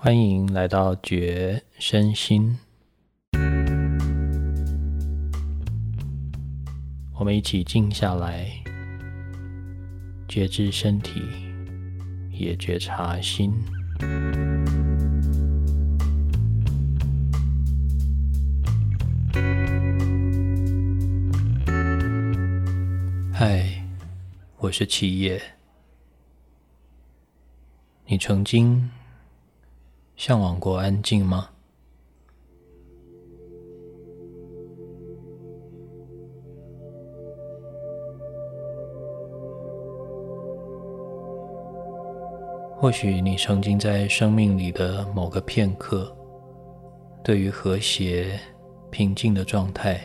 欢迎来到觉身心，我们一起静下来，觉知身体，也觉察心。嗨，我是七叶，你曾经。向往过安静吗？或许你曾经在生命里的某个片刻，对于和谐、平静的状态，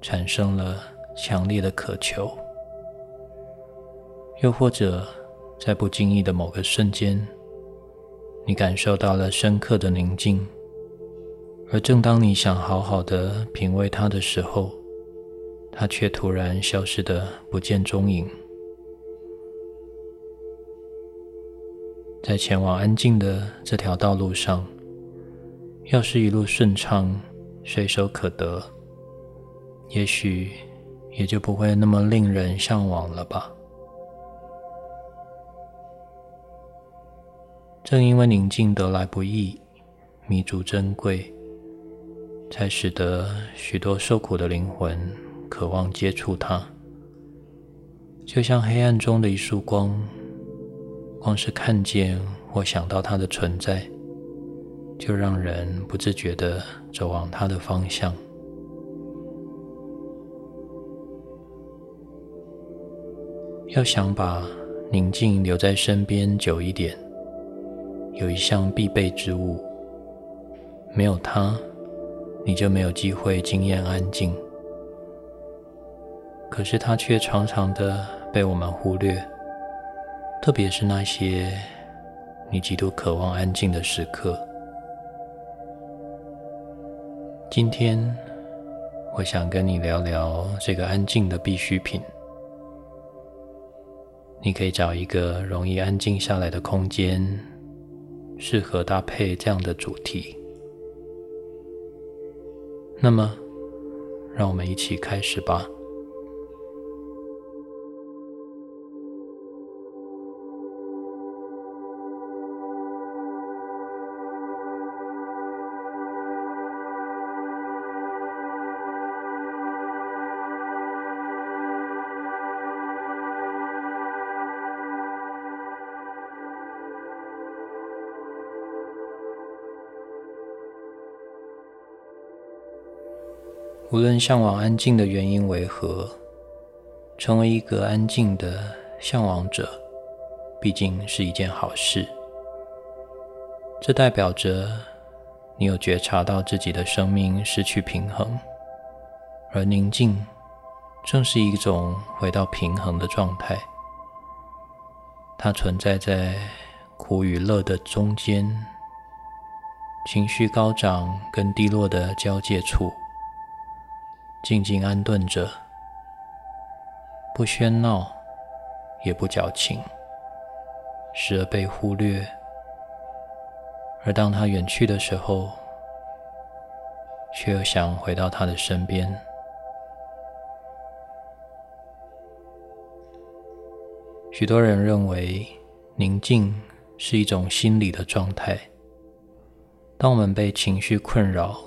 产生了强烈的渴求；又或者在不经意的某个瞬间。你感受到了深刻的宁静，而正当你想好好的品味它的时候，它却突然消失的不见踪影。在前往安静的这条道路上，要是一路顺畅、随手可得，也许也就不会那么令人向往了吧。正因为宁静得来不易，弥足珍贵，才使得许多受苦的灵魂渴望接触它。就像黑暗中的一束光，光是看见或想到它的存在，就让人不自觉地走往它的方向。要想把宁静留在身边久一点。有一项必备之物，没有它，你就没有机会经验安静。可是它却常常的被我们忽略，特别是那些你极度渴望安静的时刻。今天，我想跟你聊聊这个安静的必需品。你可以找一个容易安静下来的空间。适合搭配这样的主题。那么，让我们一起开始吧。向往安静的原因为何，成为一个安静的向往者，毕竟是一件好事。这代表着你有觉察到自己的生命失去平衡，而宁静正是一种回到平衡的状态。它存在在苦与乐的中间，情绪高涨跟低落的交界处。静静安顿着，不喧闹，也不矫情，时而被忽略。而当他远去的时候，却又想回到他的身边。许多人认为，宁静是一种心理的状态。当我们被情绪困扰，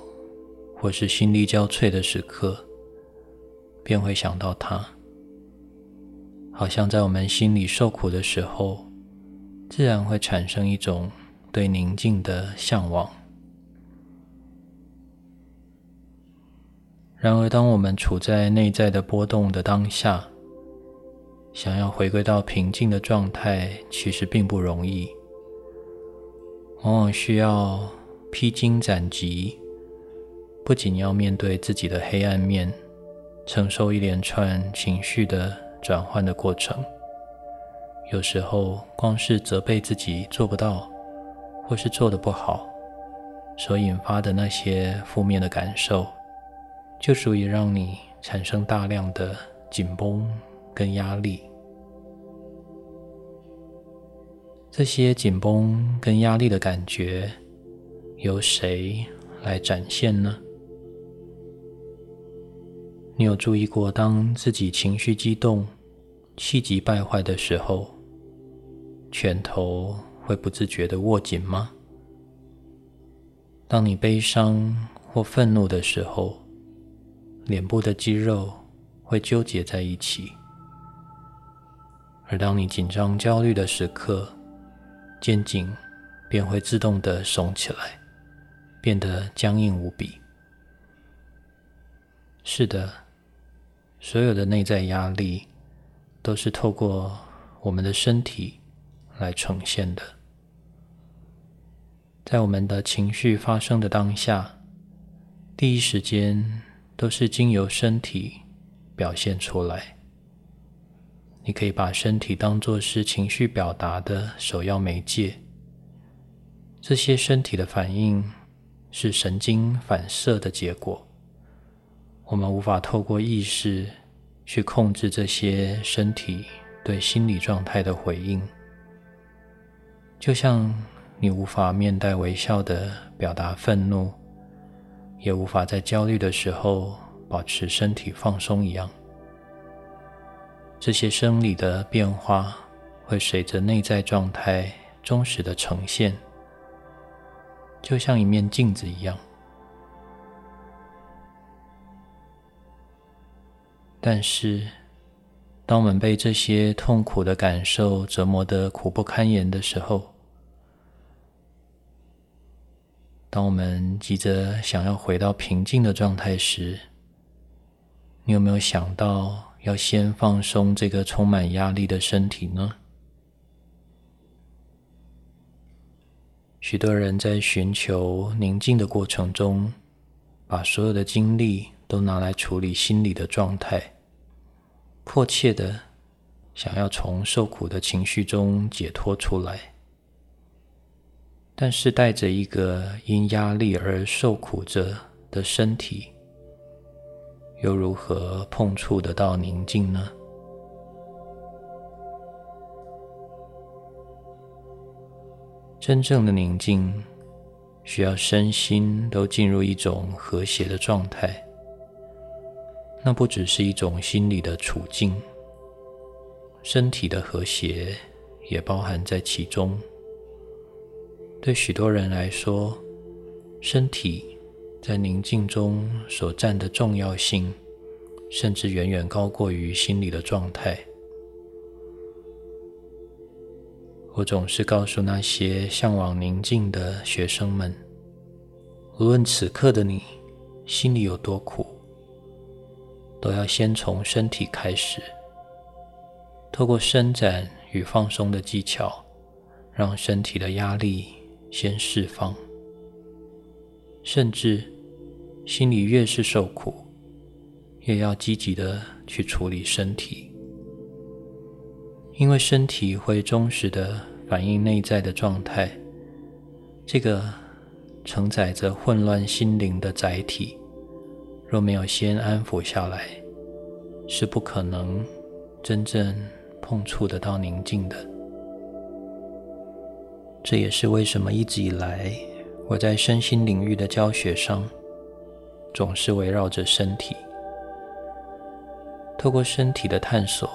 或是心力交瘁的时刻，便会想到他，好像在我们心里受苦的时候，自然会产生一种对宁静的向往。然而，当我们处在内在的波动的当下，想要回归到平静的状态，其实并不容易，往往需要披荆斩棘。不仅要面对自己的黑暗面，承受一连串情绪的转换的过程，有时候光是责备自己做不到，或是做的不好，所引发的那些负面的感受，就足以让你产生大量的紧绷跟压力。这些紧绷跟压力的感觉，由谁来展现呢？你有注意过，当自己情绪激动、气急败坏的时候，拳头会不自觉的握紧吗？当你悲伤或愤怒的时候，脸部的肌肉会纠结在一起；而当你紧张、焦虑的时刻，肩颈便会自动的耸起来，变得僵硬无比。是的，所有的内在压力都是透过我们的身体来呈现的。在我们的情绪发生的当下，第一时间都是经由身体表现出来。你可以把身体当作是情绪表达的首要媒介。这些身体的反应是神经反射的结果。我们无法透过意识去控制这些身体对心理状态的回应。就像你无法面带微笑的表达愤怒，也无法在焦虑的时候保持身体放松一样。这些生理的变化会随着内在状态忠实的呈现，就像一面镜子一样。但是，当我们被这些痛苦的感受折磨得苦不堪言的时候，当我们急着想要回到平静的状态时，你有没有想到？要先放松这个充满压力的身体呢？许多人在寻求宁静的过程中，把所有的精力都拿来处理心理的状态，迫切的想要从受苦的情绪中解脱出来，但是带着一个因压力而受苦着的身体。又如何碰触得到宁静呢？真正的宁静需要身心都进入一种和谐的状态，那不只是一种心理的处境，身体的和谐也包含在其中。对许多人来说，身体。在宁静中所占的重要性，甚至远远高过于心理的状态。我总是告诉那些向往宁静的学生们：，无论此刻的你心里有多苦，都要先从身体开始，透过伸展与放松的技巧，让身体的压力先释放，甚至。心里越是受苦，越要积极的去处理身体，因为身体会忠实的反映内在的状态。这个承载着混乱心灵的载体，若没有先安抚下来，是不可能真正碰触得到宁静的。这也是为什么一直以来我在身心领域的教学上。总是围绕着身体，透过身体的探索，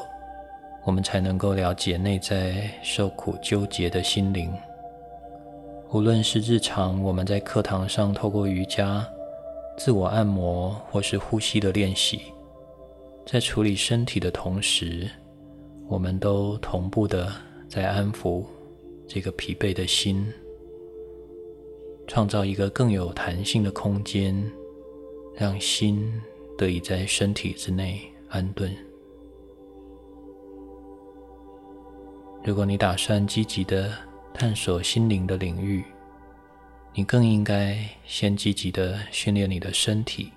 我们才能够了解内在受苦纠结的心灵。无论是日常我们在课堂上透过瑜伽、自我按摩，或是呼吸的练习，在处理身体的同时，我们都同步的在安抚这个疲惫的心，创造一个更有弹性的空间。让心得以在身体之内安顿。如果你打算积极的探索心灵的领域，你更应该先积极的训练你的身体，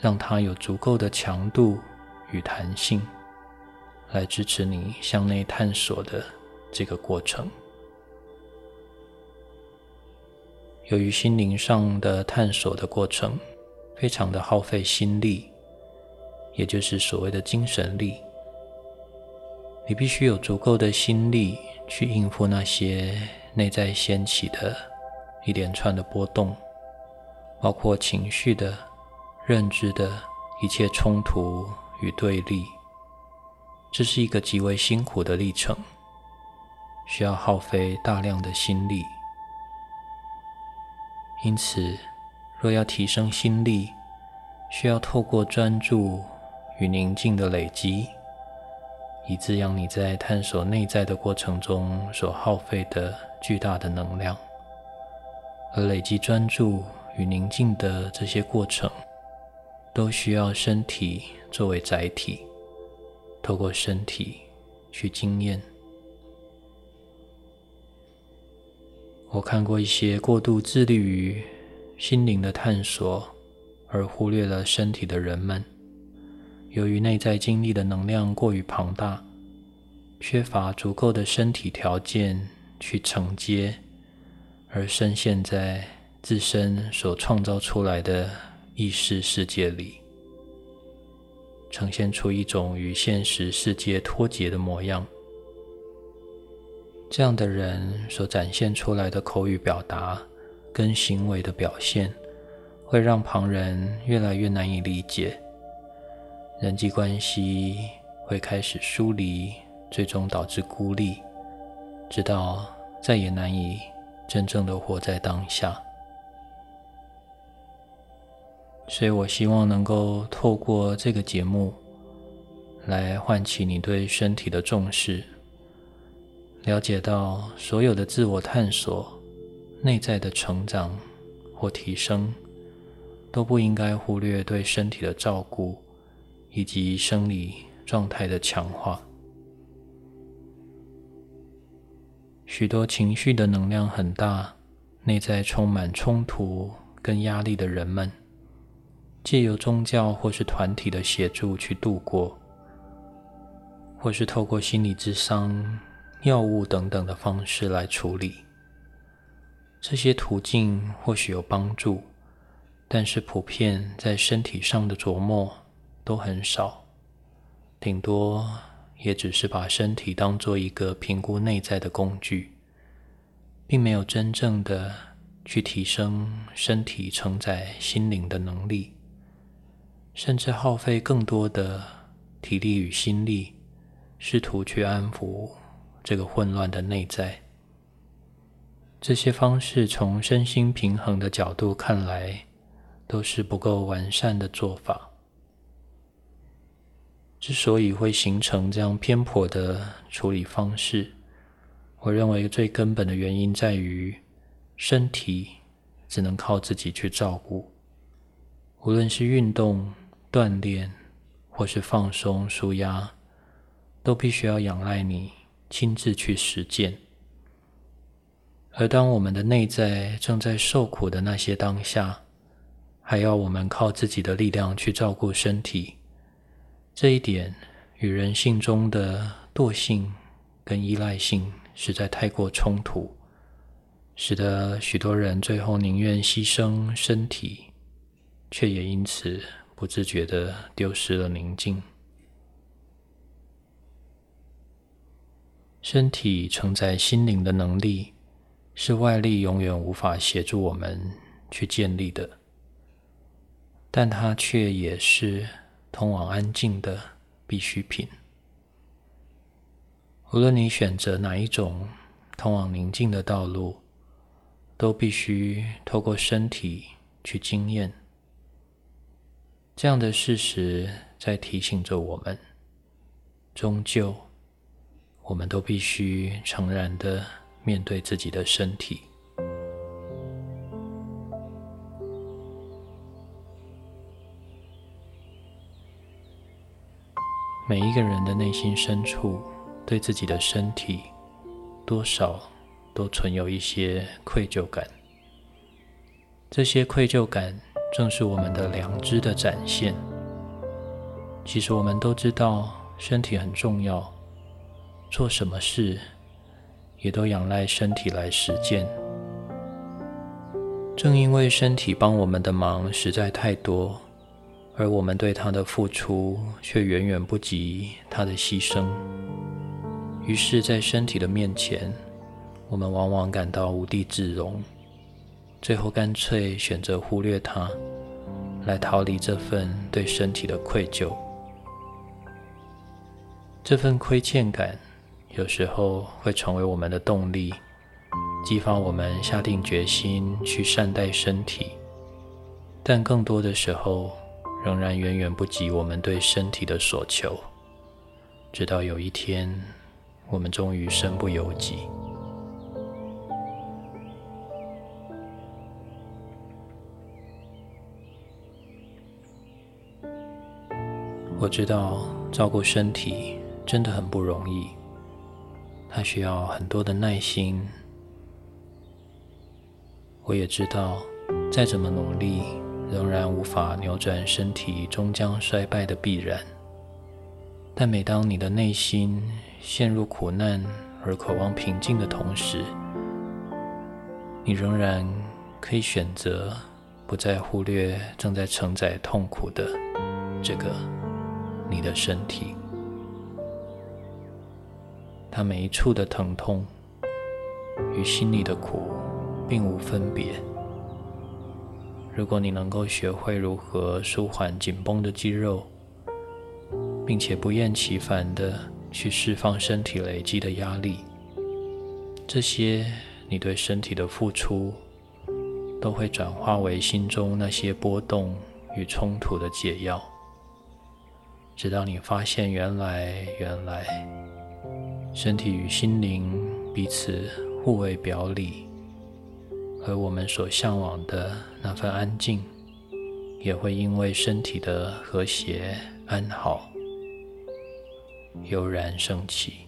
让它有足够的强度与弹性，来支持你向内探索的这个过程。由于心灵上的探索的过程。非常的耗费心力，也就是所谓的精神力。你必须有足够的心力去应付那些内在掀起的一连串的波动，包括情绪的、认知的一切冲突与对立。这是一个极为辛苦的历程，需要耗费大量的心力。因此，若要提升心力，需要透过专注与宁静的累积，以滋养你在探索内在的过程中所耗费的巨大的能量。而累积专注与宁静的这些过程，都需要身体作为载体。透过身体去经验。我看过一些过度致力于心灵的探索，而忽略了身体的人们，由于内在经历的能量过于庞大，缺乏足够的身体条件去承接，而深陷在自身所创造出来的意识世界里。呈现出一种与现实世界脱节的模样。这样的人所展现出来的口语表达跟行为的表现，会让旁人越来越难以理解，人际关系会开始疏离，最终导致孤立，直到再也难以真正的活在当下。所以我希望能够透过这个节目，来唤起你对身体的重视，了解到所有的自我探索、内在的成长或提升，都不应该忽略对身体的照顾以及生理状态的强化。许多情绪的能量很大、内在充满冲突跟压力的人们。借由宗教或是团体的协助去度过，或是透过心理智商、药物等等的方式来处理，这些途径或许有帮助，但是普遍在身体上的琢磨都很少，顶多也只是把身体当做一个评估内在的工具，并没有真正的去提升身体承载心灵的能力。甚至耗费更多的体力与心力，试图去安抚这个混乱的内在。这些方式从身心平衡的角度看来，都是不够完善的做法。之所以会形成这样偏颇的处理方式，我认为最根本的原因在于，身体只能靠自己去照顾，无论是运动。锻炼或是放松、舒压，都必须要仰赖你亲自去实践。而当我们的内在正在受苦的那些当下，还要我们靠自己的力量去照顾身体，这一点与人性中的惰性跟依赖性实在太过冲突，使得许多人最后宁愿牺牲身体，却也因此。不自觉的丢失了宁静。身体承载心灵的能力，是外力永远无法协助我们去建立的，但它却也是通往安静的必需品。无论你选择哪一种通往宁静的道路，都必须透过身体去经验。这样的事实在提醒着我们，终究，我们都必须诚然的面对自己的身体。每一个人的内心深处，对自己的身体，多少都存有一些愧疚感。这些愧疚感。正是我们的良知的展现。其实我们都知道，身体很重要，做什么事也都仰赖身体来实践。正因为身体帮我们的忙实在太多，而我们对他的付出却远远不及他的牺牲，于是，在身体的面前，我们往往感到无地自容，最后干脆选择忽略他，来逃离这份对身体的愧疚。这份亏欠感，有时候会成为我们的动力，激发我们下定决心去善待身体。但更多的时候，仍然远远不及我们对身体的所求。直到有一天，我们终于身不由己。我知道照顾身体真的很不容易，它需要很多的耐心。我也知道，再怎么努力。仍然无法扭转身体终将衰败的必然，但每当你的内心陷入苦难而渴望平静的同时，你仍然可以选择不再忽略正在承载痛苦的这个你的身体，它每一处的疼痛与心里的苦并无分别。如果你能够学会如何舒缓紧绷的肌肉，并且不厌其烦地去释放身体累积的压力，这些你对身体的付出都会转化为心中那些波动与冲突的解药，直到你发现，原来原来身体与心灵彼此互为表里。而我们所向往的那份安静，也会因为身体的和谐安好，悠然升起。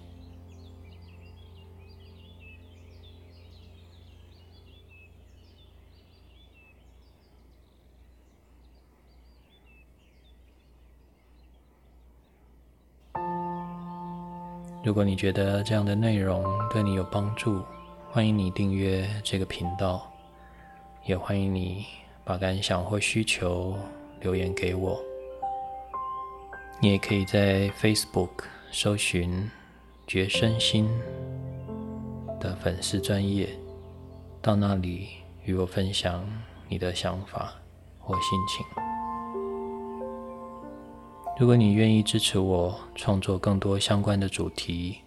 如果你觉得这样的内容对你有帮助，欢迎你订阅这个频道，也欢迎你把感想或需求留言给我。你也可以在 Facebook 搜寻“觉身心”的粉丝专业，到那里与我分享你的想法或心情。如果你愿意支持我创作更多相关的主题，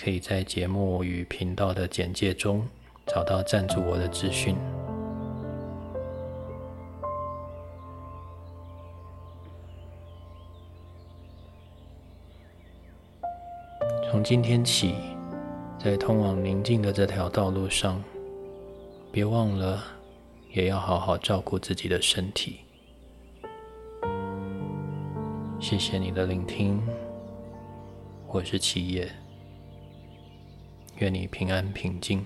可以在节目与频道的简介中找到赞助我的资讯。从今天起，在通往宁静的这条道路上，别忘了也要好好照顾自己的身体。谢谢你的聆听，我是七叶。愿你平安平静。